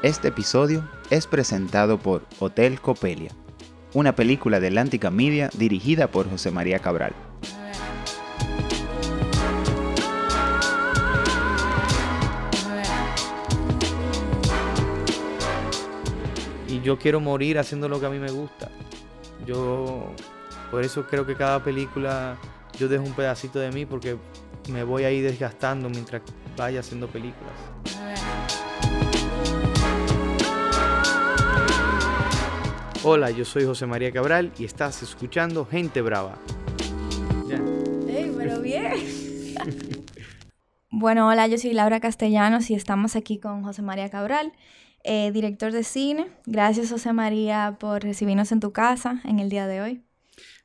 Este episodio es presentado por Hotel Copelia, una película de Atlántica Media dirigida por José María Cabral. Y yo quiero morir haciendo lo que a mí me gusta. Yo, por eso creo que cada película yo dejo un pedacito de mí porque me voy a ir desgastando mientras vaya haciendo películas. Hola, yo soy José María Cabral y estás escuchando Gente Brava. ¡Ey, pero bien! bueno, hola, yo soy Laura Castellanos y estamos aquí con José María Cabral, eh, director de cine. Gracias, José María, por recibirnos en tu casa en el día de hoy.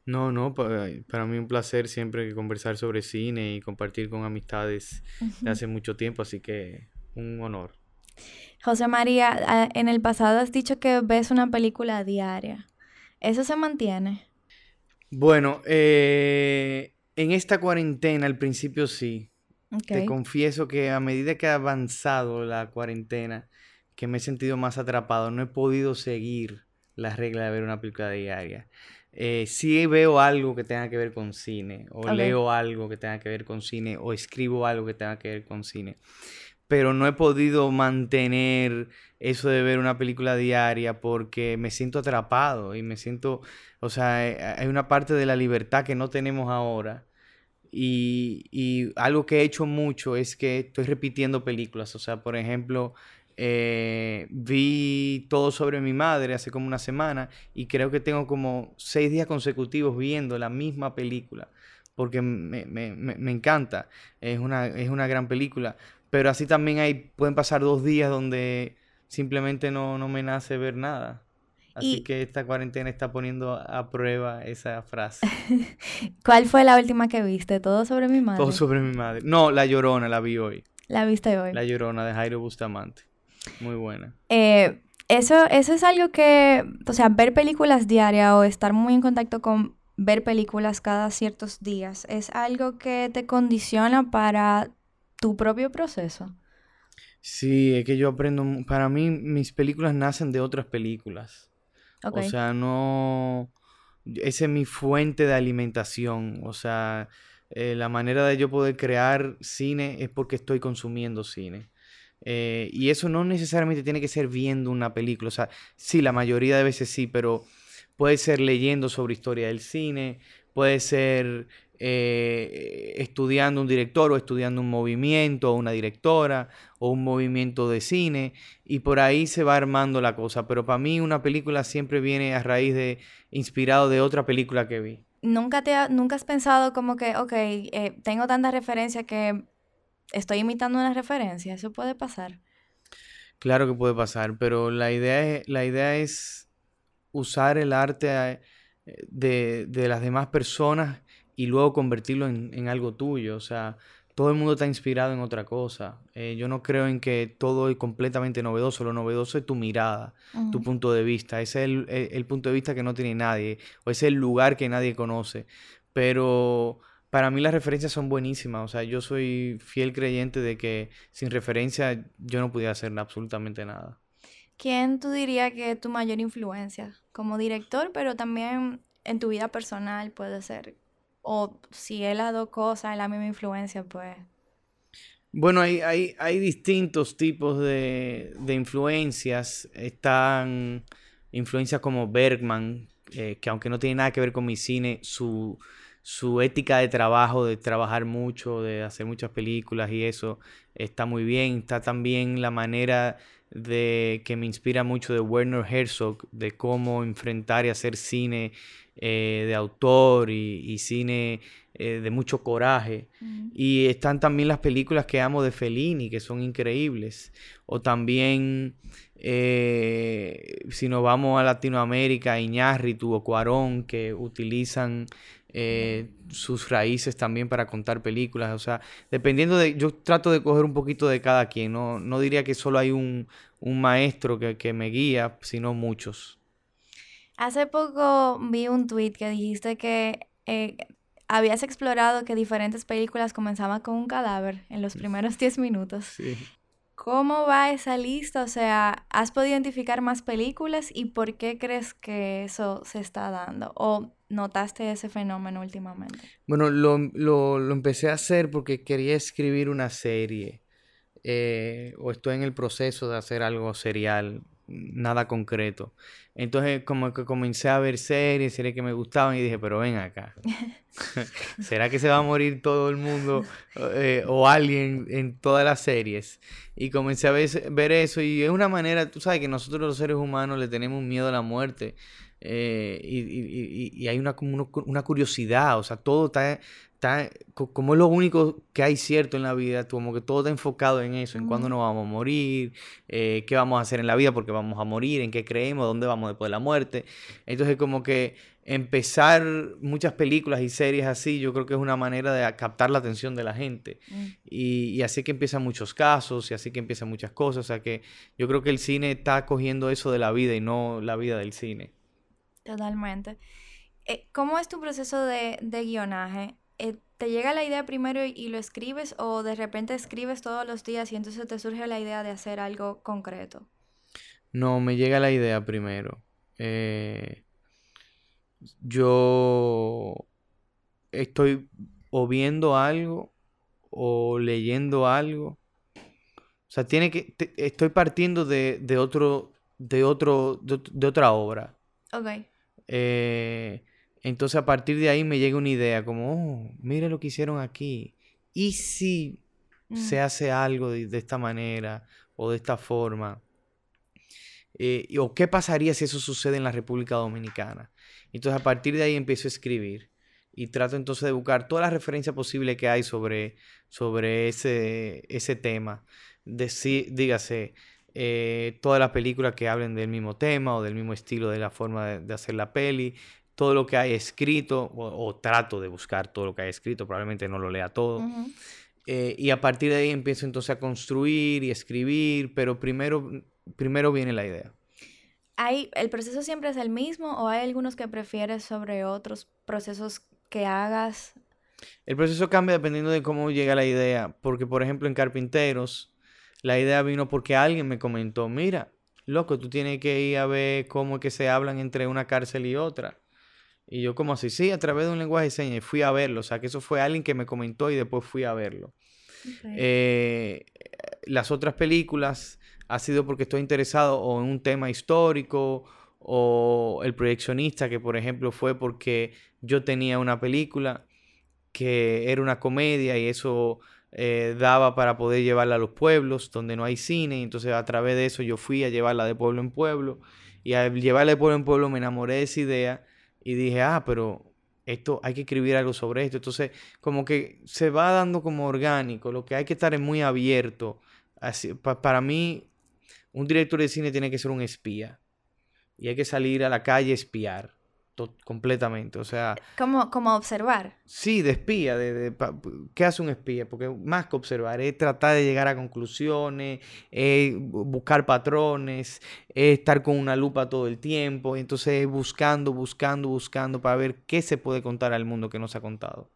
No, no, para, para mí un placer siempre conversar sobre cine y compartir con amistades de hace mucho tiempo, así que un honor. José María, en el pasado has dicho que ves una película diaria. ¿Eso se mantiene? Bueno, eh, en esta cuarentena al principio sí. Te confieso que a medida que ha avanzado la cuarentena, que me he sentido más atrapado, no he podido seguir la regla de ver una película diaria. Eh, sí veo algo que tenga que ver con cine, o leo algo que tenga que ver con cine, o escribo algo que tenga que ver con cine pero no he podido mantener eso de ver una película diaria porque me siento atrapado y me siento, o sea, eh, hay una parte de la libertad que no tenemos ahora. Y, algo que he hecho mucho es que estoy repitiendo películas. O sea, por ejemplo, eh, vi todo sobre mi madre hace como una semana y creo que tengo como seis días consecutivos viendo la misma película porque me, me, me, encanta. Es una, es una gran película. Pero así también hay, pueden pasar dos días donde simplemente no, no me nace ver nada. Así que esta cuarentena está poniendo a prueba esa frase. ¿Cuál fue la última que viste? ¿Todo sobre mi madre? Todo sobre mi madre. No, La Llorona la vi hoy. ¿La viste hoy? La Llorona de Jairo Bustamante. Muy buena. Eh, eso, eso es algo que, o sea, ver películas diarias o estar muy en contacto con ver películas cada ciertos días, es algo que te condiciona para tu propio proceso. Sí, es que yo aprendo, para mí mis películas nacen de otras películas. O sea, no, esa es mi fuente de alimentación. O sea, eh, la manera de yo poder crear cine es porque estoy consumiendo cine. Eh, y eso no necesariamente tiene que ser viendo una película. O sea, sí, la mayoría de veces sí, pero puede ser leyendo sobre historia del cine, puede ser eh, estudiando un director o estudiando un movimiento o una directora o un movimiento de cine y por ahí se va armando la cosa. Pero para mí una película siempre viene a raíz de, inspirado de otra película que vi. ¿Nunca, te ¿Nunca has pensado como que, ok, eh, tengo tanta referencia que estoy imitando una referencia? ¿Eso puede pasar? Claro que puede pasar, pero la idea es, la idea es usar el arte eh, de, de las demás personas y luego convertirlo en, algo tuyo. O sea, todo el mundo está inspirado en otra cosa. Eh, yo no creo en que todo es completamente novedoso. Lo novedoso es tu mirada, tu punto de vista. Ese es el, punto de vista que no tiene nadie. O ese es el lugar que nadie conoce. Pero para mí las referencias son buenísimas. O sea, yo soy fiel creyente de que sin referencia yo no pudiera hacer absolutamente nada. ¿Quién tú dirías que es tu mayor influencia? Como director, pero también en tu vida personal puede ser o si es las dos cosas, es la misma influencia, pues... Bueno, hay, hay, hay distintos tipos de, de, influencias. Están influencias como Bergman, eh, que aunque no tiene nada que ver con mi cine, su, su ética de trabajo, de trabajar mucho, de hacer muchas películas y eso, está muy bien. Está también la manera de que me inspira mucho de Werner Herzog, de cómo enfrentar y hacer cine eh, de autor y, cine eh, de mucho coraje. Y están también las películas que amo de Fellini, que son increíbles. O también, eh, si nos vamos a Latinoamérica, Iñárritu o Cuarón, que utilizan sus raíces también para contar películas. O sea, dependiendo de. Yo trato de coger un poquito de cada quien. No, no diría que solo hay un, maestro que, que, me guía, sino muchos. Hace poco vi un tweet que dijiste que eh, habías explorado que diferentes películas comenzaban con un cadáver en los primeros 10 minutos. Sí. ¿Cómo va esa lista? O sea, ¿has podido identificar más películas y por qué crees que eso se está dando? ¿O notaste ese fenómeno últimamente? Bueno, lo, lo, empecé a hacer porque quería escribir una serie. Eh, o estoy en el proceso de hacer algo serial, nada concreto. Entonces como que comencé a ver series, series que me gustaban y dije, pero ven acá. ¿Será que se va a morir todo el mundo eh, o alguien en todas las series? Y comencé a ver, eso y es una manera, tú sabes que nosotros los seres humanos le tenemos miedo a la muerte. Eh, y, hay una, una curiosidad, o sea, todo está, como es lo único que hay cierto en la vida, como que todo está enfocado en eso, en cuándo nos vamos a morir, eh, qué vamos a hacer en la vida porque vamos a morir, en qué creemos, dónde vamos después de la muerte. Entonces como que empezar muchas películas y series así, yo creo que es una manera de captar la atención de la gente. Mm. Y, así que empiezan muchos casos y así que empiezan muchas cosas. O sea que yo creo que el cine está cogiendo eso de la vida y no la vida del cine. Totalmente. Eh, ¿Cómo es tu proceso de, de guionaje? Eh, ¿te llega la idea primero y, lo escribes o de repente escribes todos los días y entonces te surge la idea de hacer algo concreto? No, me llega la idea primero. Eh, yo estoy o viendo algo o leyendo algo. O sea, tiene que. estoy partiendo de, de, otro. de otro. De, otra obra. Ok. Eh, entonces a partir de ahí me llega una idea como, oh, mire lo que hicieron aquí. ¿Y si se mm. hace algo de, esta manera o de esta forma? Eh, ¿O qué pasaría si eso sucede en la República Dominicana? Entonces a partir de ahí empiezo a escribir y trato entonces de buscar todas las referencias posibles que hay sobre, sobre ese, ese tema. dígase, eh, todas las películas que hablen del mismo tema o del mismo estilo de la forma de hacer la peli, todo lo que hay escrito, o, trato de buscar todo lo que hay escrito, probablemente no lo lea todo. Eh, y a partir de ahí empiezo entonces a construir y escribir, pero primero, primero viene la idea. ¿Hay, ¿El proceso siempre es el mismo o hay algunos que prefieres sobre otros procesos que hagas? El proceso cambia dependiendo de cómo llega la idea, porque por ejemplo en Carpinteros, la idea vino porque alguien me comentó, mira, loco, tú tienes que ir a ver cómo es que se hablan entre una cárcel y otra. Y yo como así, sí, a través de un lenguaje de señas, y fui a verlo. O sea, que eso fue alguien que me comentó y después fui a verlo. Eh, las otras películas ha sido porque estoy interesado o en un tema histórico o el proyeccionista, que por ejemplo fue porque yo tenía una película que era una comedia y eso eh, daba para poder llevarla a los pueblos donde no hay cine. Entonces a través de eso yo fui a llevarla de pueblo en pueblo y al llevarla de pueblo en pueblo me enamoré de esa idea y dije, ah, pero esto hay que escribir algo sobre esto. Entonces, como que se va dando como orgánico, lo que hay que estar es muy abierto. Así, para mí, un director de cine tiene que ser un espía. Y hay que salir a la calle a espiar completamente, o sea... Como, como observar. Sí, de espía, de, ¿qué hace un espía? Porque más que observar, es tratar de llegar a conclusiones, es buscar patrones, es estar con una lupa todo el tiempo, entonces buscando, buscando, buscando para ver qué se puede contar al mundo que no se ha contado.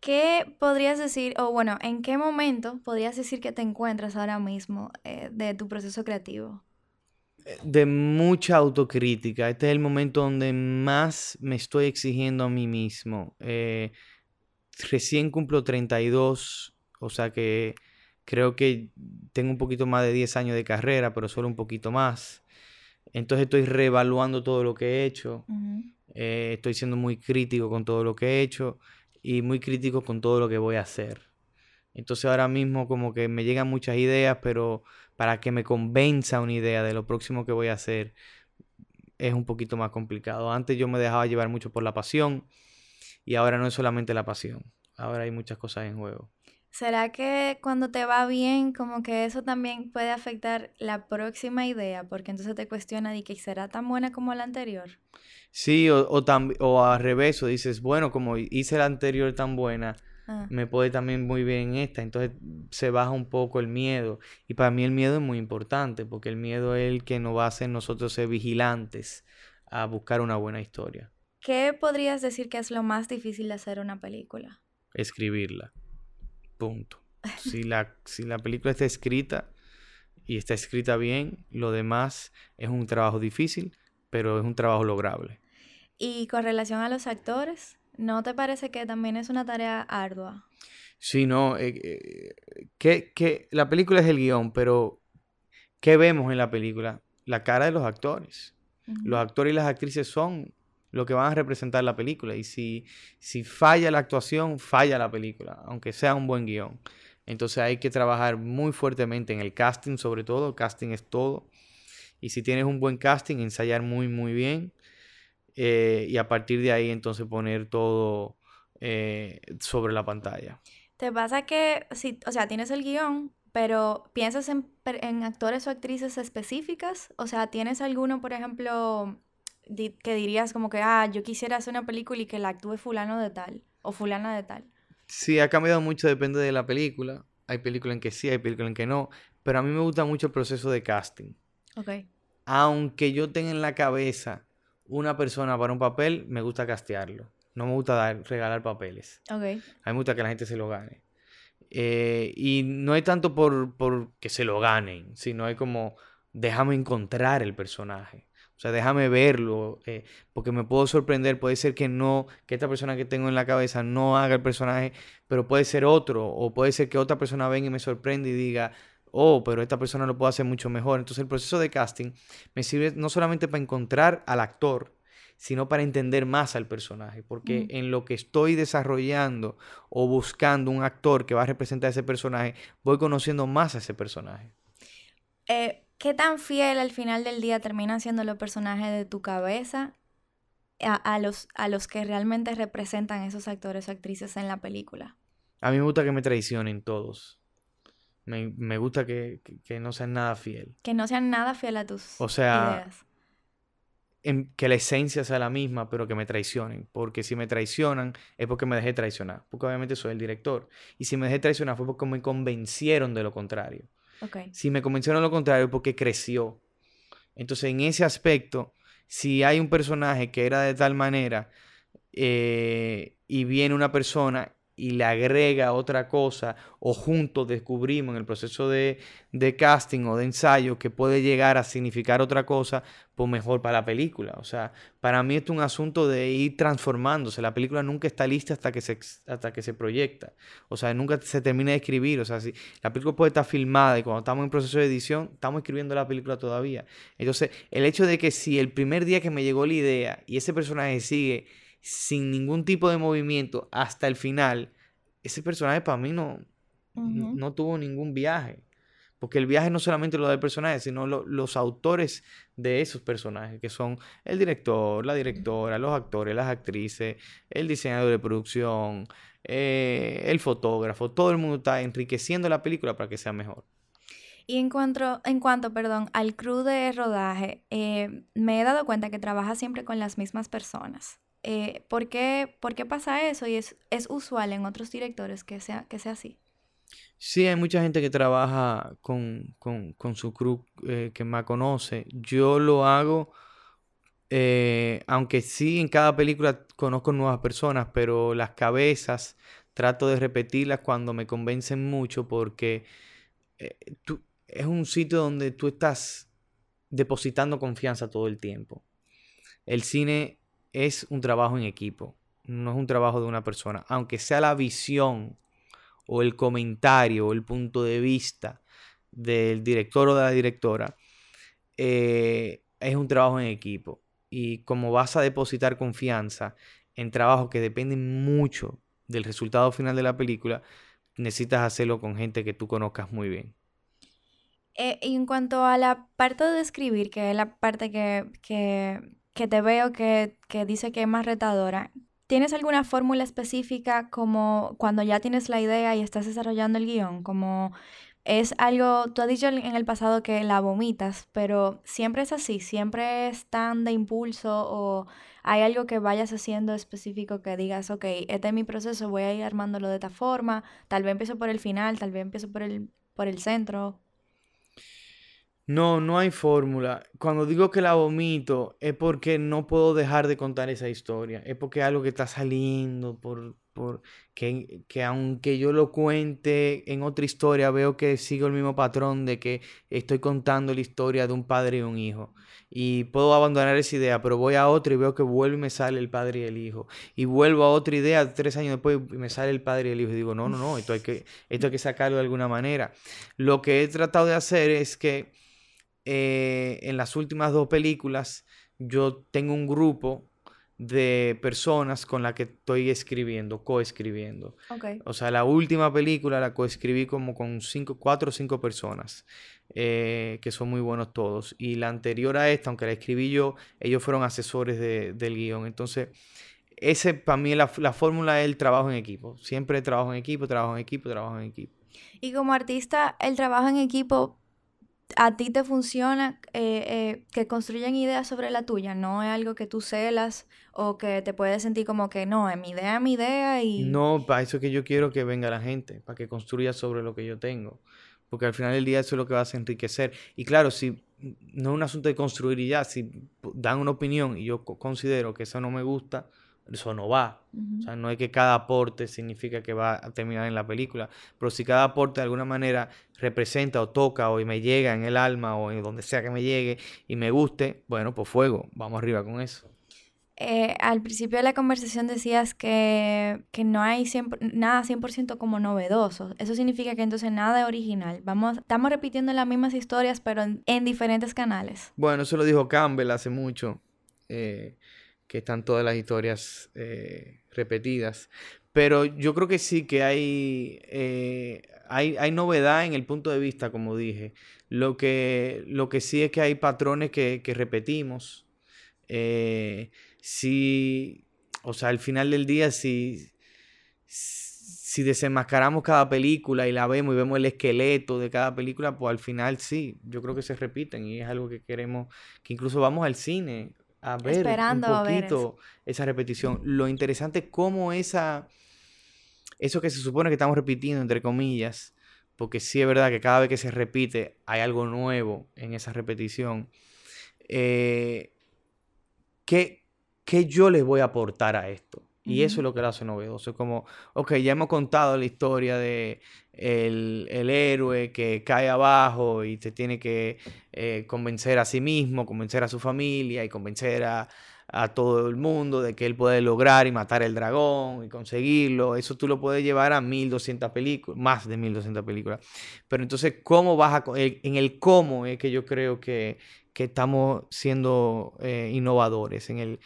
¿Qué podrías decir, o bueno, en qué momento podrías decir que te encuentras ahora mismo eh, de tu proceso creativo? De mucha autocrítica. Este es el momento donde más me estoy exigiendo a mí mismo. Eh, recién cumplo 32, o sea que creo que tengo un poquito más de 10 años de carrera, pero solo un poquito más. Entonces estoy reevaluando todo lo que he hecho. Eh, estoy siendo muy crítico con todo lo que he hecho y muy crítico con todo lo que voy a hacer. Entonces ahora mismo como que me llegan muchas ideas, pero para que me convenza una idea de lo próximo que voy a hacer es un poquito más complicado. Antes yo me dejaba llevar mucho por la pasión y ahora no es solamente la pasión, ahora hay muchas cosas en juego. ¿Será que cuando te va bien, como que eso también puede afectar la próxima idea? Porque entonces te cuestiona de que será tan buena como la anterior. Sí, o, o, o al revés, o dices, bueno, como hice la anterior tan buena, Ah. me puede también muy bien esta. Entonces se baja un poco el miedo. Y para mí el miedo es muy importante porque el miedo es el que nos va a hacer nosotros ser vigilantes a buscar una buena historia. ¿Qué podrías decir que es lo más difícil de hacer una película? Escribirla. Punto. Si la, si la película está escrita y está escrita bien, lo demás es un trabajo difícil, pero es un trabajo lograble. Y con relación a los actores, ¿no te parece que también es una tarea ardua? Sí, no, eh, eh, que, la película es el guion, pero ¿qué vemos en la película? La cara de los actores. Los actores y las actrices son lo que van a representar la película. Y si, si falla la actuación, falla la película, aunque sea un buen guion. Entonces hay que trabajar muy fuertemente en el casting, sobre todo. casting es todo. Y si tienes un buen casting, ensayar muy, muy bien. Eh, y a partir de ahí, entonces poner todo eh, sobre la pantalla. ¿Te pasa que, si, o sea, tienes el guion, pero piensas en, en actores o actrices específicas? O sea, ¿tienes alguno, por ejemplo, que dirías como que, ah, yo quisiera hacer una película y que la actúe fulano de tal o fulana de tal? Sí, ha cambiado mucho, depende de la película. Hay películas en que sí, hay películas en que no. Pero a mí me gusta mucho el proceso de casting. Ok. Aunque yo tenga en la cabeza una persona para un papel, me gusta castearlo. No me gusta dar, regalar papeles. Ok. A mí me gusta que la gente se lo gane. Eh, y no hay tanto por, por que se lo ganen, sino hay como, déjame encontrar el personaje. O sea, déjame verlo, eh, porque me puedo sorprender. Puede ser que no, que esta persona que tengo en la cabeza no haga el personaje, pero puede ser otro. O puede ser que otra persona venga y me sorprenda y diga, oh, pero esta persona lo puede hacer mucho mejor. Entonces el proceso de casting me sirve no solamente para encontrar al actor, sino para entender más al personaje. Porque mm. en lo que estoy desarrollando o buscando un actor que va a representar a ese personaje, voy conociendo más a ese personaje. Eh, ¿Qué tan fiel al final del día terminan siendo los personajes de tu cabeza a, los, a los que realmente representan esos actores o actrices en la película? A mí me gusta que me traicionen todos. Me, gusta que, no sean nada fiel. Que no sean nada fiel a tus o sea, que la esencia sea la misma, pero que me traicionen. Porque si me traicionan es porque me dejé traicionar. Porque obviamente soy el director. Y si me dejé traicionar fue porque me convencieron de lo contrario. Si me convencieron lo contrario, porque creció. Entonces, en ese aspecto, si hay un personaje que era de tal manera eh, y viene una persona y le agrega otra cosa o juntos descubrimos en el proceso de, casting o de ensayo que puede llegar a significar otra cosa, pues mejor para la película. O sea, para mí es un asunto de ir transformándose. La película nunca está lista hasta que se, hasta que se proyecta. O sea, nunca se termina de escribir. O sea, si la película puede estar filmada y cuando estamos en proceso de edición, estamos escribiendo la película todavía. Entonces, el hecho de que si el primer día que me llegó la idea y ese personaje sigue sin ningún tipo de movimiento hasta el final, ese personaje para mí no, no tuvo ningún viaje. Porque el viaje no solamente lo da el personaje, sino los autores de esos personajes, que son el director, la directora, los actores, las actrices, el diseñador de producción, eh, el fotógrafo, todo el mundo está enriqueciendo la película para que sea mejor. Y en cuanto, en cuanto perdón, al crew de rodaje, eh, me he dado cuenta que trabaja siempre con las mismas personas. Eh, ¿por, qué, pasa eso? Y es, usual en otros directores que sea, que sea así. Sí, hay mucha gente que trabaja con, su crew eh, que me conoce. Yo lo hago, eh, aunque sí en cada película conozco nuevas personas, pero las cabezas trato de repetirlas cuando me convencen mucho porque es un sitio donde tú estás depositando confianza todo el tiempo. El cine es un trabajo en equipo, no es un trabajo de una persona, aunque sea la visión o el comentario o el punto de vista del director o de la directora, eh, es un trabajo en equipo. Y como vas a depositar confianza en trabajos que dependen mucho del resultado final de la película, necesitas hacerlo con gente que tú conozcas muy bien. Eh, y en cuanto a la parte de escribir, que es la parte que, que que te veo que, dice que es más retadora, ¿tienes alguna fórmula específica como cuando ya tienes la idea y estás desarrollando el guion? Como es algo, tú has dicho en el pasado que la vomitas, pero siempre es así, siempre es tan de impulso o hay algo que vayas haciendo específico que digas, ok, este es mi proceso, voy a ir armándolo de esta forma, tal vez empiezo por el final, tal vez empiezo por el, por el centro. No, no hay fórmula. Cuando digo que la vomito es porque no puedo dejar de contar esa historia. Es porque algo que está saliendo por, por que, que, aunque yo lo cuente en otra historia, veo que sigo el mismo patrón de que estoy contando la historia de un padre y un hijo. Y puedo abandonar esa idea, pero voy a otra y veo que vuelve y me sale el padre y el hijo. Y vuelvo a otra idea tres años después y me sale el padre y el hijo. Y digo, no, no, no, esto hay que, esto hay que sacarlo de alguna manera. Lo que he tratado de hacer es que eh, en las últimas dos películas yo tengo un grupo de personas con las que estoy escribiendo, coescribiendo. Okay. O sea, la última película la coescribí como con cinco, cuatro o cinco personas, eh, que son muy buenos todos. Y la anterior a esta, aunque la escribí yo, ellos fueron asesores del guion. Entonces, ese para mí la, la fórmula es el trabajo en equipo. Siempre trabajo en equipo, trabajo en equipo, trabajo en equipo. Y como artista, el trabajo en equipo a ti te funciona eh, eh, que construyan ideas sobre la tuya, no es algo que tú celas o que te puedes sentir como que no, es mi idea, es mi idea y... No, para eso que yo quiero que venga la gente, para que construya sobre lo que yo tengo, porque al final del día eso es lo que vas a enriquecer. Y claro, si no es un asunto de construir y ya, si dan una opinión y yo considero que eso no me gusta, eso no va. O sea, no es que cada aporte significa que va a terminar en la película, pero si cada aporte de alguna manera representa o toca o me llega en el alma o en donde sea que me llegue y me guste, bueno, pues fuego, vamos arriba con eso. Eh, al principio de la conversación decías que, no hay nada 100% como novedoso. Eso significa que entonces nada es original. Vamos, estamos repitiendo las mismas historias, pero en, diferentes canales. Bueno, eso lo dijo Campbell hace mucho. Eh, que están todas las historias eh, repetidas. Pero yo creo que sí que hay, eh, hay, hay, novedad en el punto de vista, como dije. Lo que, lo que sí es que hay patrones que, repetimos. Eh, si, o sea, al final del día, si, si desenmascaramos cada película y la vemos y vemos el esqueleto de cada película, pues al final sí, yo creo que se repiten y es algo que queremos, que incluso vamos al cine a ver un poquito esa repetición. Lo interesante es cómo esa, eso que se supone que estamos repitiendo, entre comillas, porque sí es verdad que cada vez que se repite hay algo nuevo en esa repetición. Eh, ¿qué, ¿Qué yo les voy a aportar a esto? Y eso es lo que lo hace novedoso. Es como, ok, ya hemos contado la historia de el, héroe que cae abajo y se tiene que eh, convencer a sí mismo, convencer a su familia y convencer a, todo el mundo de que él puede lograr y matar el dragón y conseguirlo. Eso tú lo puedes llevar a 1200 películas, más de 1200 películas. Pero entonces, ¿cómo vas a...? En el cómo es que yo creo que, estamos siendo eh, innovadores, en el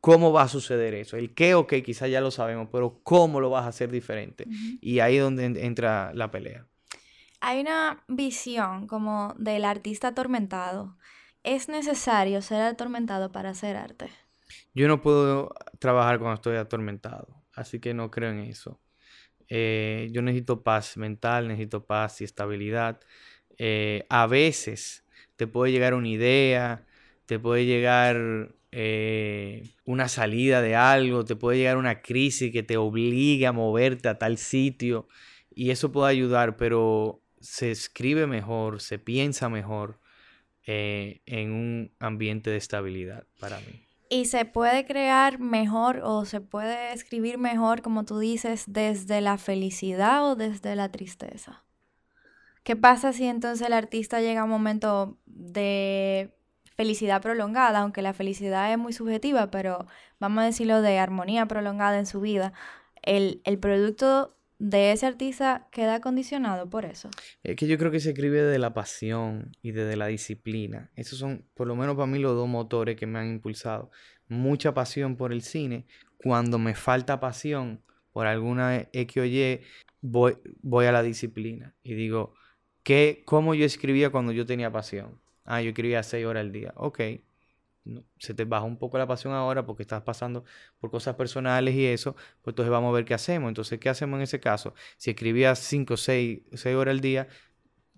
¿Cómo va a suceder eso? El qué, ok, quizás ya lo sabemos, pero ¿cómo lo vas a hacer diferente? Y ahí es donde entra la pelea. Hay una visión como del artista atormentado. ¿Es necesario ser atormentado para hacer arte? Yo no puedo trabajar cuando estoy atormentado, así que no creo en eso. Eh, yo necesito paz mental, necesito paz y estabilidad. Eh, a veces te puede llegar una idea, te puede llegar eh, una salida de algo, te puede llegar una crisis que te obligue a moverte a tal sitio y eso puede ayudar, pero se escribe mejor, se piensa mejor eh, en un ambiente de estabilidad para mí. Y se puede crear mejor o se puede escribir mejor, como tú dices, desde la felicidad o desde la tristeza. ¿Qué pasa si entonces el artista llega a un momento de felicidad prolongada, aunque la felicidad es muy subjetiva, pero vamos a decirlo de armonía prolongada en su vida, el, producto de ese artista queda condicionado por eso. Es que yo creo que se escribe de la pasión y desde la disciplina. Esos son, por lo menos para mí, los dos motores que me han impulsado. Mucha pasión por el cine. Cuando me falta pasión por alguna X o Y, voy, voy a la disciplina y digo, ¿qué, ¿cómo yo escribía cuando yo tenía pasión? Ah, yo escribía seis horas al día. Ok. se te baja un poco la pasión ahora porque estás pasando por cosas personales y eso, pues entonces vamos a ver qué hacemos. Entonces, ¿qué hacemos en ese caso? Si escribías cinco, seis, seis horas al día,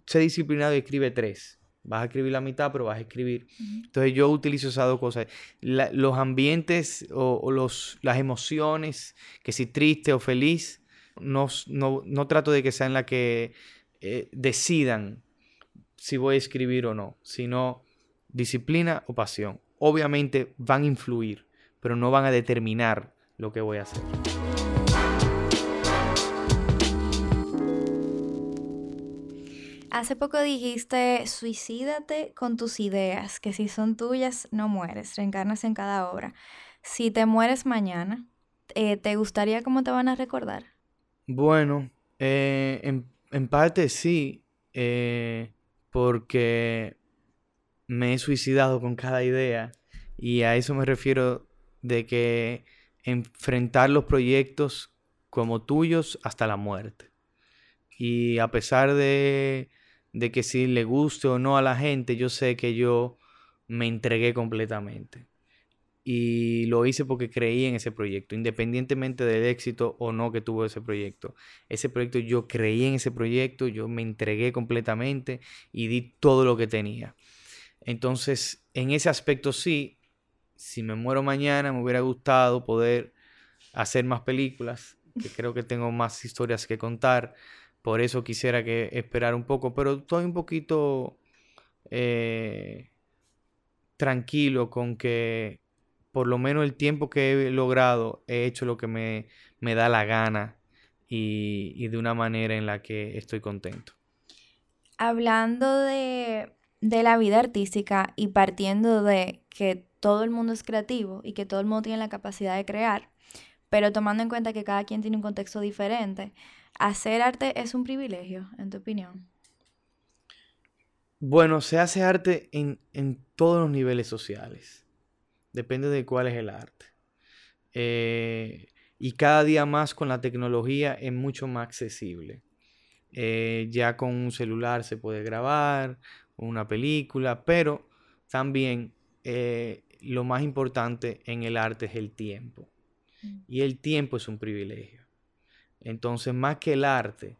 sé disciplinado y escribe tres. Vas a escribir la mitad, pero vas a escribir. Entonces yo utilizo esas dos cosas. los ambientes o, los, las emociones, que si triste o feliz, no, no, trato de que sean las que eh, decidan si voy a escribir o no, sino disciplina o pasión. Obviamente van a influir, pero no van a determinar lo que voy a hacer. Hace poco dijiste, suicídate con tus ideas, que si son tuyas no mueres, reencarnas en cada obra. Si te mueres mañana, eh, ¿te gustaría cómo te van a recordar? Bueno, eh, en, en, parte sí. Eh, porque me he suicidado con cada idea y a eso me refiero de que enfrentar los proyectos como tuyos hasta la muerte. Y a pesar de, de que si le guste o no a la gente, yo sé que yo me entregué completamente y lo hice porque creí en ese proyecto, independientemente del éxito o no que tuvo ese proyecto. Ese proyecto yo creí en ese proyecto, yo me entregué completamente y di todo lo que tenía. Entonces, en ese aspecto sí, si me muero mañana me hubiera gustado poder hacer más películas, que creo que tengo más historias que contar, por eso quisiera que esperar un poco, pero estoy un poquito eh, tranquilo con que por lo menos el tiempo que he logrado, he hecho lo que me, da la gana y, de una manera en la que estoy contento. Hablando de, de la vida artística y partiendo de que todo el mundo es creativo y que todo el mundo tiene la capacidad de crear, pero tomando en cuenta que cada quien tiene un contexto diferente, ¿hacer arte es un privilegio, en tu opinión? Bueno, se hace arte en, en todos los niveles sociales. Depende de cuál es el arte. Eh, y cada día más con la tecnología es mucho más accesible. Eh, ya con un celular se puede grabar una película, pero también eh, lo más importante en el arte es el tiempo. Mm. Y el tiempo es un privilegio. Entonces, más que el arte,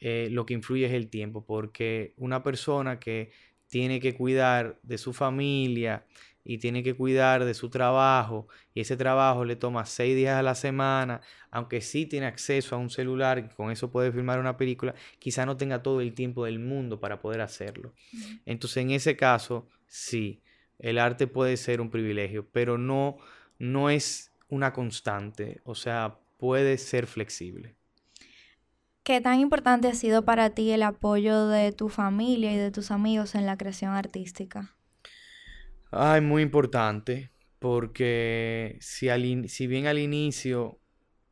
lo que influye es el tiempo, porque una persona que tiene que cuidar de su familia y tiene que cuidar de su trabajo y ese trabajo le toma seis días a la semana, aunque sí tiene acceso a un celular y con eso puede filmar una película, quizá no tenga todo el tiempo del mundo para poder hacerlo. Entonces en ese caso, sí, el arte puede ser un privilegio, pero no, no es una constante, o sea, puede ser flexible. ¿Qué tan importante ha sido para ti el apoyo de tu familia y de tus amigos en la creación artística? Ay, muy importante, porque si, si bien al inicio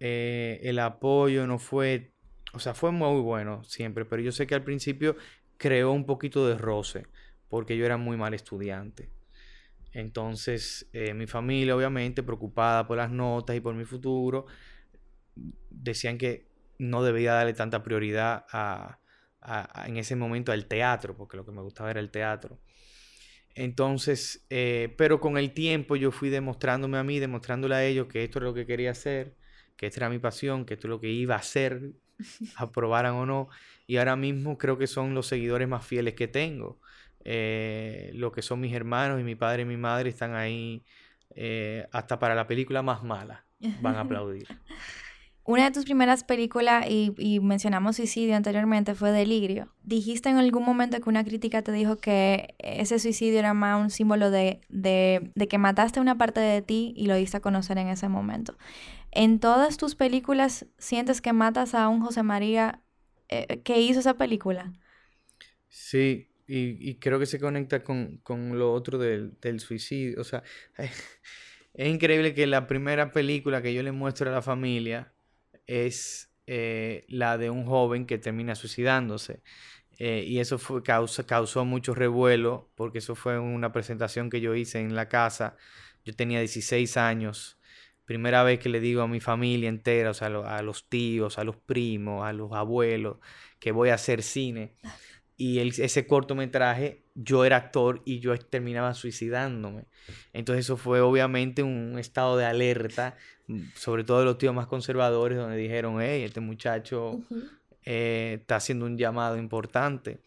eh, el apoyo no fue, o sea, fue muy bueno siempre, pero yo sé que al principio creó un poquito de roce, porque yo era muy mal estudiante. Entonces, eh, mi familia, obviamente, preocupada por las notas y por mi futuro, decían que no debía darle tanta prioridad a, en ese momento al teatro, porque lo que me gustaba era el teatro. Entonces, eh, pero con el tiempo yo fui demostrándome a mí, demostrándole a ellos que esto era lo que quería hacer, que esta era mi pasión, que esto es lo que iba a hacer, aprobaran o no. Y ahora mismo creo que son los seguidores más fieles que tengo. Eh, lo que son mis hermanos y mi padre y mi madre están ahí eh, hasta para la película más mala. Van a aplaudir. Una de tus primeras películas, y, mencionamos suicidio anteriormente, fue Delirio. Dijiste en algún momento que una crítica te dijo que ese suicidio era más un símbolo de, que mataste una parte de ti y lo diste a conocer en ese momento. ¿En todas tus películas sientes que matas a un José María eh, que hizo esa película? Sí, y, creo que se conecta con, lo otro del, del suicidio. O sea, es increíble que la primera película que yo le muestro a la familia es eh, la de un joven que termina suicidándose. Eh, y eso fue, causó mucho revuelo porque eso fue una presentación que yo hice en la casa. Yo tenía 16 años. Primera vez que le digo a mi familia entera, o sea, a los tíos, a los primos, a los abuelos, que voy a hacer cine. Y ese cortometraje, yo era actor y yo terminaba suicidándome. Entonces eso fue obviamente un estado de alerta sobre todo los tíos más conservadores, donde dijeron, hey, este muchacho eh, está haciendo un llamado importante,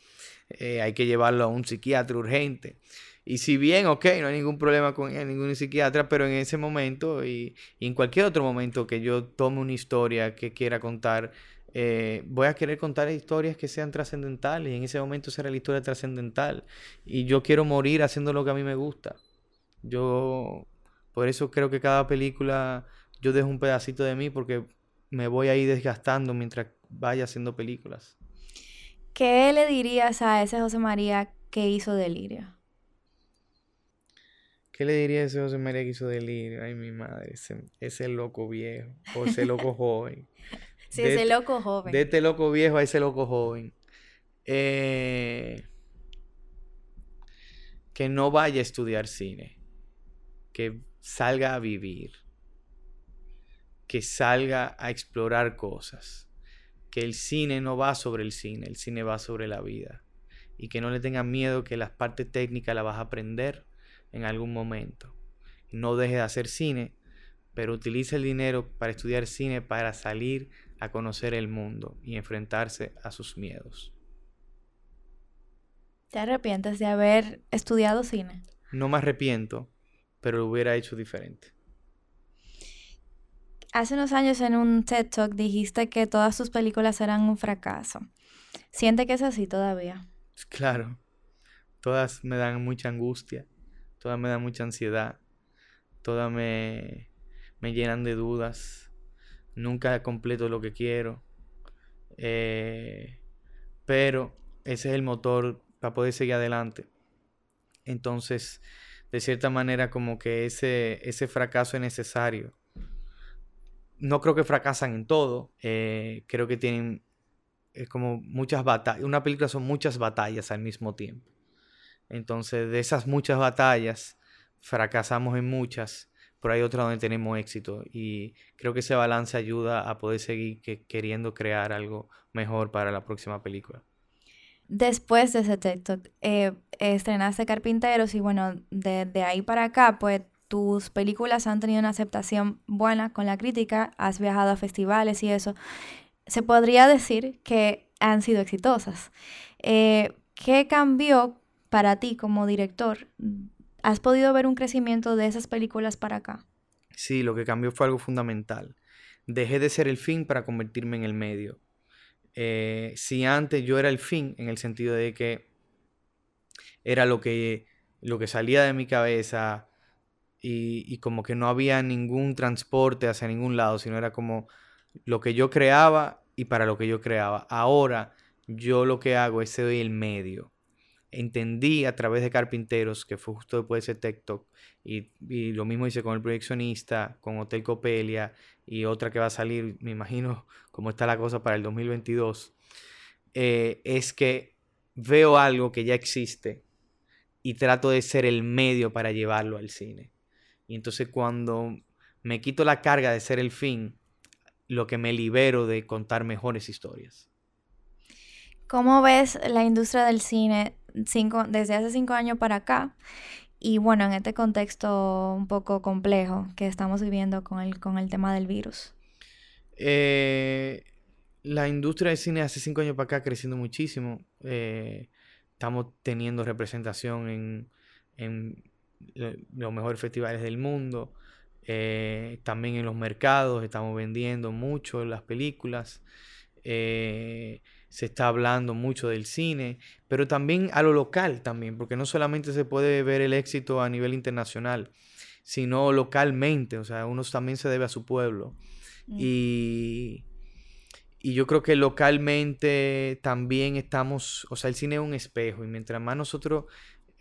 eh, hay que llevarlo a un psiquiatra urgente. Y si bien, ok, no hay ningún problema con ningún psiquiatra, pero en ese momento y, en cualquier otro momento que yo tome una historia que quiera contar, eh, voy a querer contar historias que sean trascendentales y en ese momento será la historia trascendental. Y yo quiero morir haciendo lo que a mí me gusta. Yo, por eso creo que cada película yo dejo un pedacito de mí porque me voy a ir desgastando mientras vaya haciendo películas. ¿Qué le dirías a ese José María que hizo Delirio? ¿Qué le diría a ese José María que hizo Delirio? Ay, mi madre, ese, loco viejo o ese loco joven. Sí, ese este loco joven. De este loco viejo a ese loco joven. Eh, que no vaya a estudiar cine. Que salga a vivir. Que salga a explorar cosas que el cine no va sobre el cine, el cine va sobre la vida. Y que no le tengan miedo que las partes técnicas las vas a aprender en algún momento. No deje de hacer cine, pero utilice el dinero para estudiar cine para salir a conocer el mundo y enfrentarse a sus miedos. ¿Te arrepientes de haber estudiado cine? No me arrepiento, pero lo hubiera hecho diferente. Hace unos años en un TED Talk dijiste que todas tus películas eran un fracaso. ¿Siente que es así todavía? Claro. Todas me dan mucha angustia. Todas me dan mucha ansiedad. Todas me, me llenan de dudas. Nunca completo lo que quiero. Eh, pero ese es el motor para poder seguir adelante. Entonces, de cierta manera, como que ese, ese fracaso es necesario no creo que fracasan en todo. Eh, creo que tienen es como muchas batallas. Una película son muchas batallas al mismo tiempo. Entonces, de esas muchas batallas, fracasamos en muchas, pero hay otras donde tenemos éxito. Y creo que ese balance ayuda a poder seguir queriendo crear algo mejor para la próxima película. Después de ese texto, eh, estrenaste Carpinteros y bueno, de ahí para acá, pues tus películas han tenido una aceptación buena con la crítica, has viajado a festivales y eso, se podría decir que han sido exitosas. Eh, ¿Qué cambió para ti como director? ¿Has podido ver un crecimiento de esas películas para acá? Sí, lo que cambió fue algo fundamental. Dejé de ser el fin para convertirme en el medio. Eh, si antes yo era el fin, en el sentido de que era lo que, lo que salía de mi cabeza, y, como que no había ningún transporte hacia ningún lado, sino era como lo que yo creaba y para lo que yo creaba. Ahora yo lo que hago es ser el medio. Entendí a través de Carpinteros, que fue justo después de ese TikTok, y, lo mismo hice con el proyeccionista, con Hotel Copelia y otra que va a salir, me imagino cómo está la cosa para el 2022, eh, es que veo algo que ya existe y trato de ser el medio para llevarlo al cine. Y entonces cuando me quito la carga de ser el fin, lo que me libero de contar mejores historias. ¿Cómo ves la industria del cine desde hace cinco años para acá? Y bueno, en este contexto un poco complejo que estamos viviendo con el, con el tema del virus. Eh, la industria del cine hace cinco años para acá creciendo muchísimo. Eh, estamos teniendo representación en, en los mejores festivales del mundo. Eh, también en los mercados estamos vendiendo mucho las películas. Se está hablando mucho del cine, pero también a lo local también, porque no solamente se puede ver el éxito a nivel internacional, sino localmente, o sea, uno también se debe a su pueblo. Mm. Y, y yo creo que localmente también estamos, o sea, el cine es un espejo y mientras más nosotros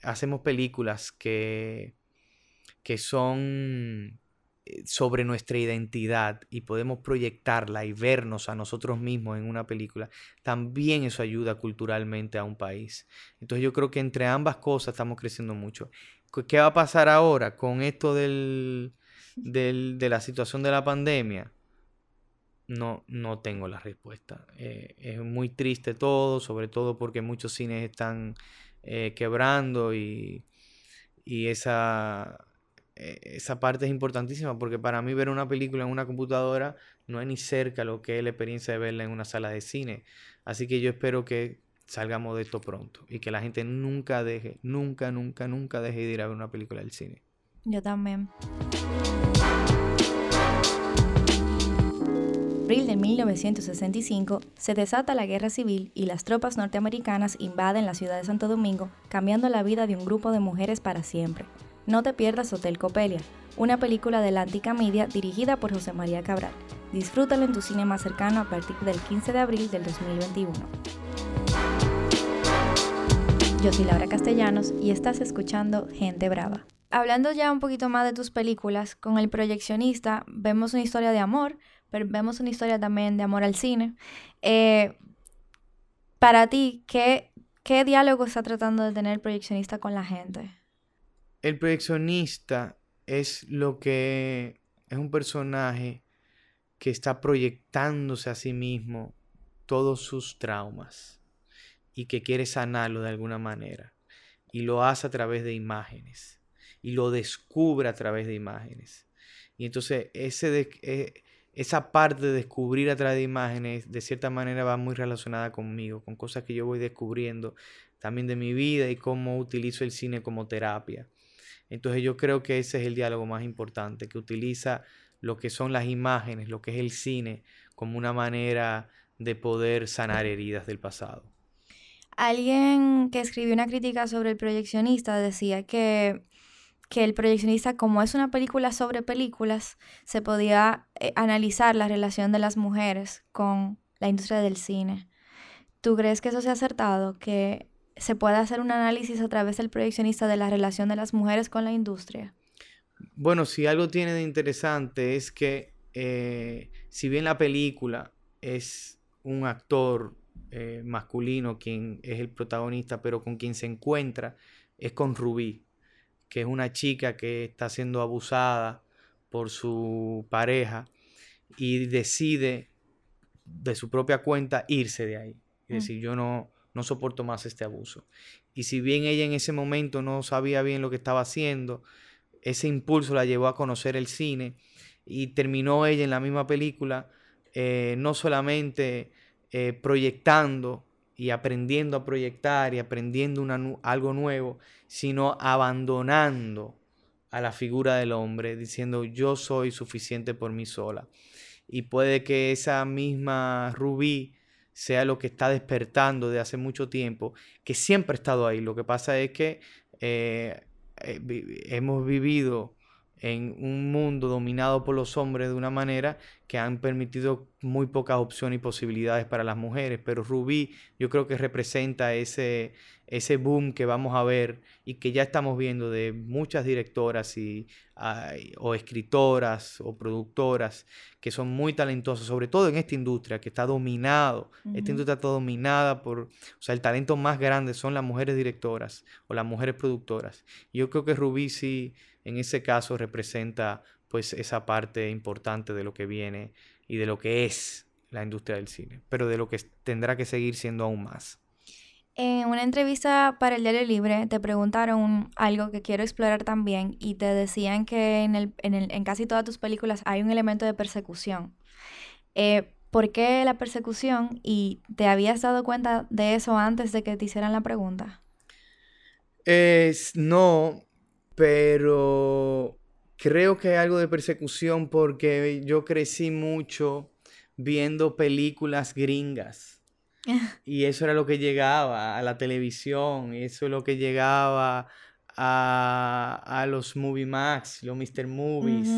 hacemos películas que, que son sobre nuestra identidad y podemos proyectarla y vernos a nosotros mismos en una película, también eso ayuda culturalmente a un país. Entonces yo creo que entre ambas cosas estamos creciendo mucho. ¿Qué va a pasar ahora con esto del, de la situación de la pandemia? No, no tengo la respuesta. Eh, es muy triste todo, sobre todo porque muchos cines están eh, quebrando y, esa, eh, esa parte es importantísima porque para mí ver una película en una computadora no es ni cerca lo que es la experiencia de verla en una sala de cine. Así que yo espero que salgamos de esto pronto y que la gente nunca deje, nunca, nunca, nunca deje de ir a ver una película del cine. Yo también abril de 1965 se desata la guerra civil y las tropas norteamericanas invaden la ciudad de Santo Domingo, cambiando la vida de un grupo de mujeres para siempre. No te pierdas Hotel Copelia, una película de la Antica Media dirigida por José María Cabral. Disfrútalo en tu cine más cercano a partir del 15 de abril del 2021. Yo soy Laura Castellanos y estás escuchando Gente Brava. Hablando ya un poquito más de tus películas, con El Proyeccionista vemos una historia de amor, pero vemos una historia también de amor al cine. Eh, para ti, ¿qué, ¿qué diálogo está tratando de tener el proyeccionista con la gente? El proyeccionista es lo que es un personaje que está proyectándose a sí mismo todos sus traumas y que quiere sanarlo de alguna manera. Y lo hace a través de imágenes. Y lo descubre a través de imágenes. Y entonces ese eh, esa parte de descubrir a través de imágenes, de cierta manera va muy relacionada conmigo, con cosas que yo voy descubriendo también de mi vida y cómo utilizo el cine como terapia. Entonces yo creo que ese es el diálogo más importante, que utiliza lo que son las imágenes, lo que es el cine, como una manera de poder sanar heridas del pasado. Alguien que escribió una crítica sobre el proyeccionista decía que, que el proyeccionista, como es una película sobre películas, se podía eh, analizar la relación de las mujeres con la industria del cine. ¿Tú crees que eso se ha acertado? Que se puede hacer un análisis a través del proyeccionista de la relación de las mujeres con la industria? Bueno, si algo tiene de interesante es que eh, si bien la película es un actor eh, masculino quien es el protagonista, pero con quien se encuentra es con Rubí, que es una chica que está siendo abusada por su pareja y decide de su propia cuenta irse de ahí. Es mm. decir, yo no, no soporto más este abuso. Y si bien ella en ese momento no sabía bien lo que estaba haciendo, ese impulso la llevó a conocer el cine y terminó ella en la misma película, eh, no solamente eh, proyectando y aprendiendo a proyectar y aprendiendo algo nuevo, sino abandonando a la figura del hombre, diciendo yo soy suficiente por mí sola. Y puede que esa misma Rubí sea lo que está despertando de hace mucho tiempo, que siempre ha estado ahí. Lo que pasa es que eh, eh, hemos vivido en un mundo dominado por los hombres de una manera que han permitido muy pocas opciones y posibilidades para las mujeres. Pero Rubí yo creo que representa ese, ese boom que vamos a ver y que ya estamos viendo de muchas directoras y, o escritoras o productoras que son muy talentosas, sobre todo en esta industria que está dominado. Esta industria está dominada por, o sea, el talento más grande son las mujeres directoras o las mujeres productoras. yo creo que Rubí sí en ese caso representa pues esa parte importante de lo que viene y de lo que es la industria del cine, pero de lo que tendrá que seguir siendo aún más. En una entrevista para el Diario Libre te preguntaron algo que quiero explorar también y te decían que en, el, en, el, en casi todas tus películas hay un elemento de persecución. Eh, ¿Por qué la persecución? ¿Y te habías dado cuenta de eso antes de que te hicieran la pregunta? Es, no, pero creo que hay algo de persecución porque yo crecí mucho viendo películas gringas. y eso era lo que llegaba a la televisión, eso es lo que llegaba a, los Movie Max, los Mr. Movies,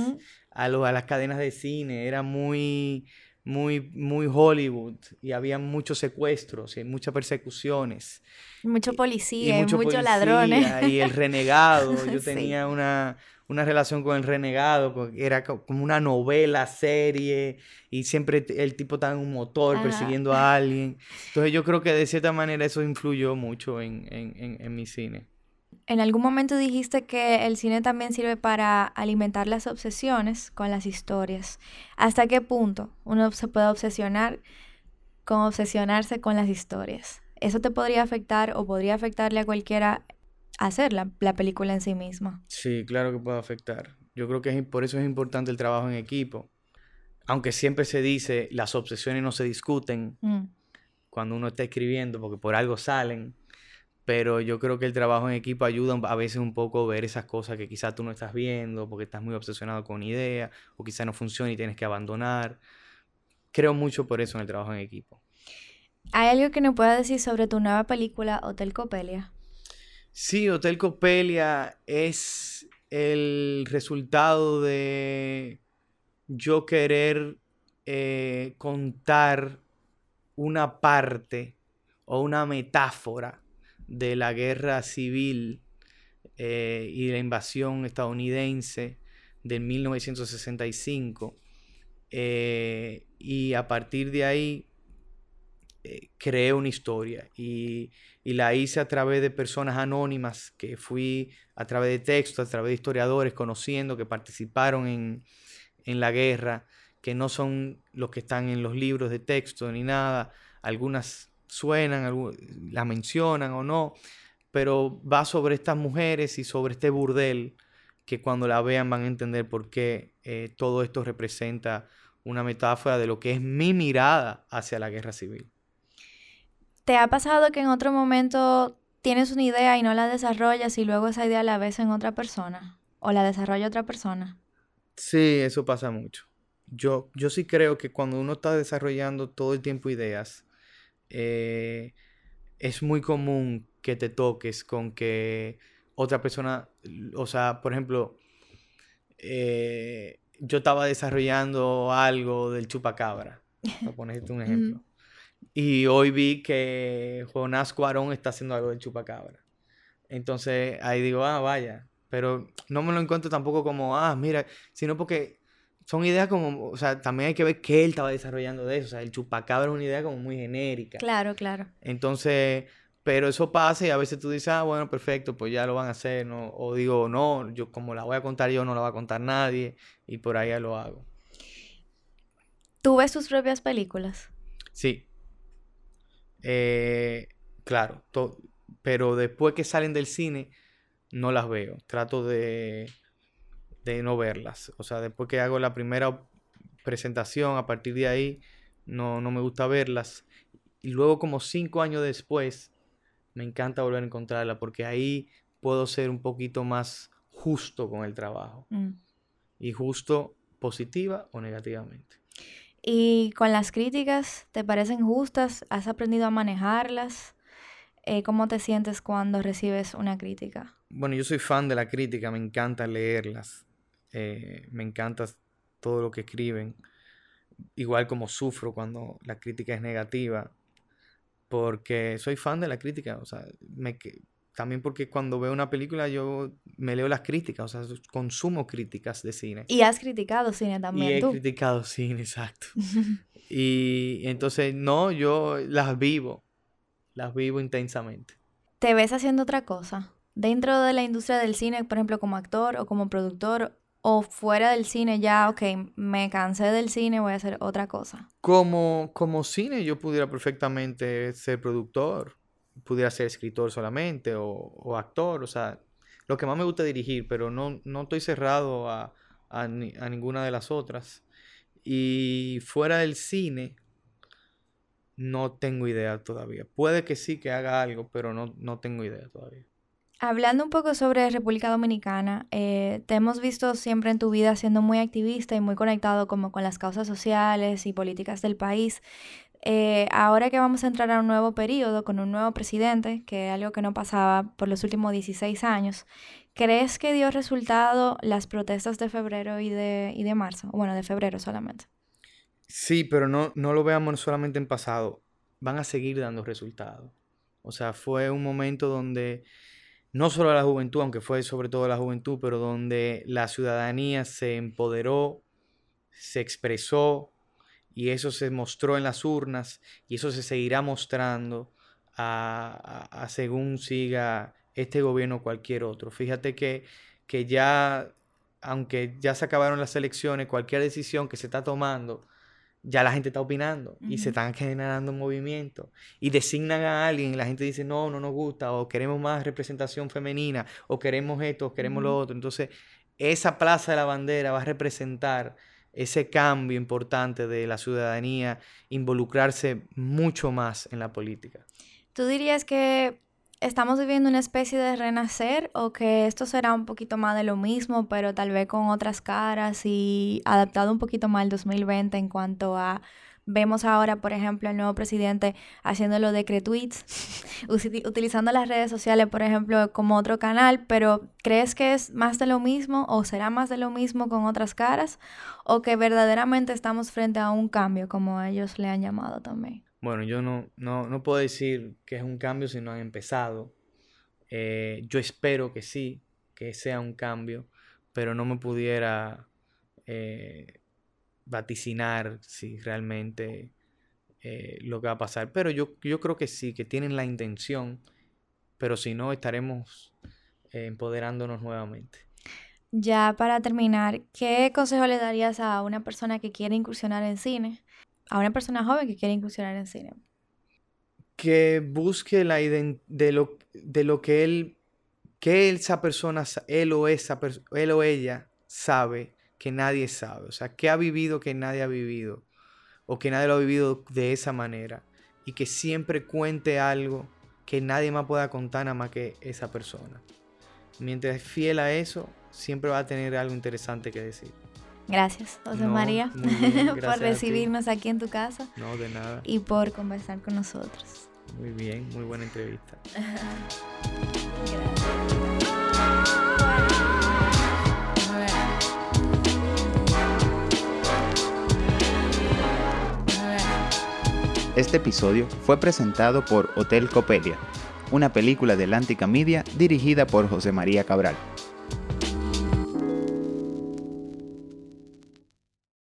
a, a las cadenas de cine. Era muy, muy, muy Hollywood y había muchos secuestros y muchas persecuciones. Mucho policía, y, muchos mucho ladrones. Y el renegado. Yo tenía una, una relación con el renegado, era como una novela, serie, y siempre el tipo estaba en un motor persiguiendo a alguien. Entonces yo creo que de cierta manera eso influyó mucho en, en, en mi cine. En algún momento dijiste que el cine también sirve para alimentar las obsesiones con las historias. ¿Hasta qué punto uno se puede obsesionar con obsesionarse con las historias? ¿Eso te podría afectar o podría afectarle a cualquiera hacer la, película en sí misma? Sí, claro que puede afectar. Yo creo que por eso es importante el trabajo en equipo. Aunque siempre se dice, las obsesiones no se discuten mm. cuando uno está escribiendo, porque por algo salen pero yo creo que el trabajo en equipo ayuda a veces un poco a ver esas cosas que quizás tú no estás viendo porque estás muy obsesionado con idea o quizás no funciona y tienes que abandonar. Creo mucho por eso en el trabajo en equipo. ¿Hay algo que nos puedas decir sobre tu nueva película Hotel Copelia? Sí, Hotel Copelia es el resultado de yo querer eh, contar una parte o una metáfora de la guerra civil eh, y la invasión estadounidense de 1965. Eh, y a partir de ahí eh, creé una historia y, la hice a través de personas anónimas que fui a través de textos, a través de historiadores conociendo que participaron en, en la guerra, que no son los que están en los libros de texto ni nada. Algunas suenan, la mencionan o no, pero va sobre estas mujeres y sobre este burdel que cuando la vean van a entender por qué eh, todo esto representa una metáfora de lo que es mi mirada hacia la guerra civil. ¿Te ha pasado que en otro momento tienes una idea y no la desarrollas y luego esa idea la ves en otra persona? ¿O la desarrolla otra persona? Sí, eso pasa mucho. Yo, yo sí creo que cuando uno está desarrollando todo el tiempo ideas, eh, es muy común que te toques con que otra persona, o sea, por ejemplo, eh, yo estaba desarrollando algo del chupacabra, para ponerte un ejemplo. y hoy vi que Jonás Cuarón está haciendo algo del chupacabra. Entonces ahí digo, ah, vaya. Pero no me lo encuentro tampoco como, ah, mira, sino porque son ideas como, o sea, también hay que ver qué él estaba desarrollando de eso. O sea, el chupacabra es una idea como muy genérica. Claro, claro. Entonces, pero eso pasa y a veces tú dices, ah, bueno, perfecto, pues ya lo van a hacer, ¿no? O digo, no, yo como la voy a contar yo, no la va a contar nadie, y por ahí ya lo hago. ¿Tú ves tus propias películas? Sí. Eh, claro, pero después que salen del cine, no las veo. Trato de de no verlas. O sea, después que hago la primera presentación, a partir de ahí, no, no me gusta verlas. Y luego como cinco años después, me encanta volver a encontrarla porque ahí puedo ser un poquito más justo con el trabajo. Mm. Y justo positiva o negativamente. ¿Y con las críticas, te parecen justas? ¿Has aprendido a manejarlas? Eh, ¿Cómo te sientes cuando recibes una crítica? Bueno, yo soy fan de la crítica, me encanta leerlas. Eh, me encanta todo lo que escriben. Igual como sufro cuando la crítica es negativa, porque soy fan de la crítica, o sea, me, también porque cuando veo una película yo me leo las críticas, o sea, consumo críticas de cine. Y has criticado cine también. Y he criticado cine, exacto. y entonces, no, yo las vivo, las vivo intensamente. ¿Te ves haciendo otra cosa? Dentro de la industria del cine, por ejemplo, como actor o como productor, o fuera del cine ya, ok, me cansé del cine, voy a hacer otra cosa? Como, como cine yo pudiera perfectamente ser productor, pudiera ser escritor solamente o, actor, o sea, lo que más me gusta dirigir, pero no, no estoy cerrado a, a, ninguna de las otras. Y fuera del cine, no tengo idea todavía. Puede que sí que haga algo, pero no, no tengo idea todavía. Hablando un poco sobre República Dominicana, eh, te hemos visto siempre en tu vida siendo muy activista y muy conectado como con las causas sociales y políticas del país. Eh, ahora que vamos a entrar a un nuevo periodo con un nuevo presidente, que es algo que no pasaba por los últimos 16 años, ¿crees que dio resultado las protestas de febrero y de, y de marzo? Bueno, de febrero solamente. Sí, pero no, no lo veamos solamente en pasado. Van a seguir dando resultados. O sea, fue un momento donde no solo a la juventud, aunque fue sobre todo la juventud, pero donde la ciudadanía se empoderó, se expresó y eso se mostró en las urnas y eso se seguirá mostrando a, según siga este gobierno o cualquier otro. Fíjate que, que ya, aunque ya se acabaron las elecciones, cualquier decisión que se está tomando ya la gente está opinando y se están generando movimientos y designan a alguien y la gente dice no, no nos gusta o queremos más representación femenina o queremos esto o queremos lo otro. Entonces, esa plaza de la bandera va a representar ese cambio importante de la ciudadanía, involucrarse mucho más en la política. ¿Tú dirías que estamos viviendo una especie de renacer o que esto será un poquito más de lo mismo, pero tal vez con otras caras y adaptado un poquito más al 2020 en cuanto a vemos ahora, por ejemplo, al nuevo presidente haciéndolo de tweets, utilizando las redes sociales, por ejemplo, como otro canal, pero ¿crees que es más de lo mismo o será más de lo mismo con otras caras o que verdaderamente estamos frente a un cambio, como ellos le han llamado también? Bueno, yo no, no, no puedo decir que es un cambio si no han empezado. Eh, yo espero que sí, que sea un cambio, pero no me pudiera eh, vaticinar si realmente eh, lo que va a pasar. Pero yo, yo creo que sí, que tienen la intención, pero si no, estaremos empoderándonos nuevamente. Ya para terminar, ¿qué consejo le darías a una persona que quiere incursionar en cine? A una persona joven que quiere incursionar en cine. Que busque la de lo, de lo que él, que esa persona, él o, esa él o ella sabe que nadie sabe. O sea, que ha vivido que nadie ha vivido. O que nadie lo ha vivido de esa manera. Y que siempre cuente algo que nadie más pueda contar nada más que esa persona. Mientras es fiel a eso, siempre va a tener algo interesante que decir. Gracias, José María, por recibirnos aquí en tu casa. No, de nada. Y por conversar con nosotros. Muy bien, muy buena entrevista. Este episodio fue presentado por Hotel Copelia, una película de Lántica Media dirigida por José María Cabral.